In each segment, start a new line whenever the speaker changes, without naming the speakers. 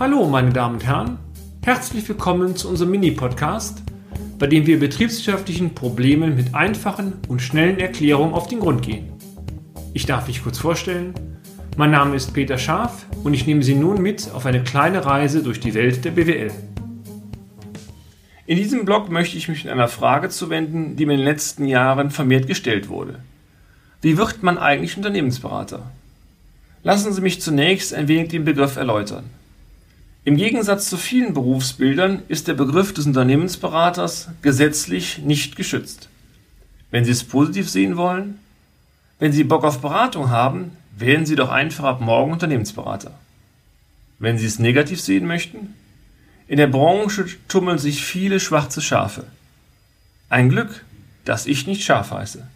Hallo, meine Damen und Herren. Herzlich willkommen zu unserem Mini-Podcast, bei dem wir betriebswirtschaftlichen Problemen mit einfachen und schnellen Erklärungen auf den Grund gehen. Ich darf mich kurz vorstellen. Mein Name ist Peter Scharf und ich nehme Sie nun mit auf eine kleine Reise durch die Welt der BWL. In diesem Blog möchte ich mich mit einer Frage zuwenden, die mir in den letzten Jahren vermehrt gestellt wurde. Wie wird man eigentlich Unternehmensberater? Lassen Sie mich zunächst ein wenig den Begriff erläutern. Im Gegensatz zu vielen Berufsbildern ist der Begriff des Unternehmensberaters gesetzlich nicht geschützt. Wenn Sie es positiv sehen wollen, wenn Sie Bock auf Beratung haben, werden Sie doch einfach ab morgen Unternehmensberater. Wenn Sie es negativ sehen möchten, in der Branche tummeln sich viele schwarze Schafe. Ein Glück, dass ich nicht Schaf heiße.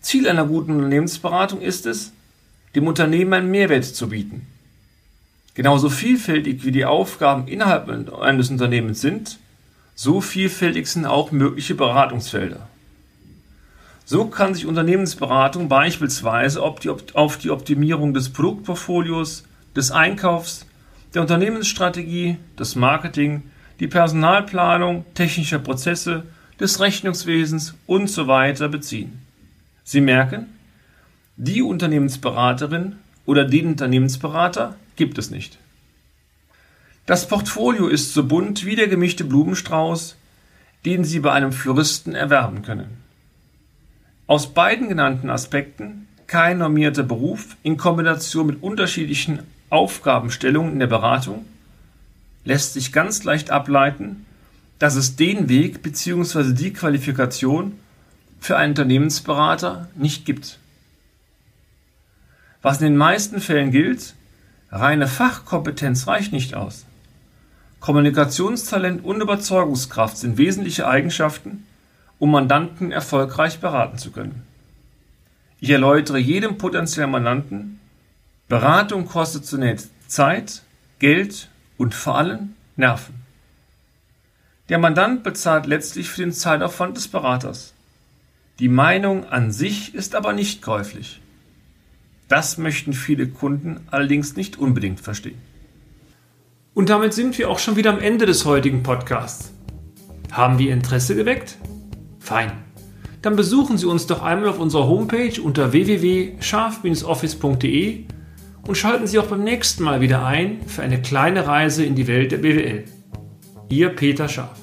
Ziel einer guten Unternehmensberatung ist es, dem Unternehmen einen Mehrwert zu bieten. Genauso vielfältig wie die Aufgaben innerhalb eines Unternehmens sind, so vielfältig sind auch mögliche Beratungsfelder. So kann sich Unternehmensberatung beispielsweise auf die Optimierung des Produktportfolios, des Einkaufs, der Unternehmensstrategie, des Marketing, die Personalplanung, technischer Prozesse, des Rechnungswesens und so weiter beziehen. Sie merken, die Unternehmensberaterin oder den Unternehmensberater gibt es nicht. Das Portfolio ist so bunt wie der gemischte Blumenstrauß, den Sie bei einem Floristen erwerben können. Aus beiden genannten Aspekten, kein normierter Beruf in Kombination mit unterschiedlichen Aufgabenstellungen in der Beratung, lässt sich ganz leicht ableiten, dass es den Weg bzw. die Qualifikation für einen Unternehmensberater nicht gibt. Was in den meisten Fällen gilt, reine Fachkompetenz reicht nicht aus. Kommunikationstalent und Überzeugungskraft sind wesentliche Eigenschaften, um Mandanten erfolgreich beraten zu können. Ich erläutere jedem potenziellen Mandanten, Beratung kostet zunächst Zeit, Geld und vor allem Nerven. Der Mandant bezahlt letztlich für den Zeitaufwand des Beraters. Die Meinung an sich ist aber nicht käuflich. Das möchten viele Kunden allerdings nicht unbedingt verstehen. Und damit sind wir auch schon wieder am Ende des heutigen Podcasts. Haben wir Interesse geweckt? Fein. Dann besuchen Sie uns doch einmal auf unserer Homepage unter www.scharf-office.de und schalten Sie auch beim nächsten Mal wieder ein für eine kleine Reise in die Welt der BWL. Ihr Peter Scharf.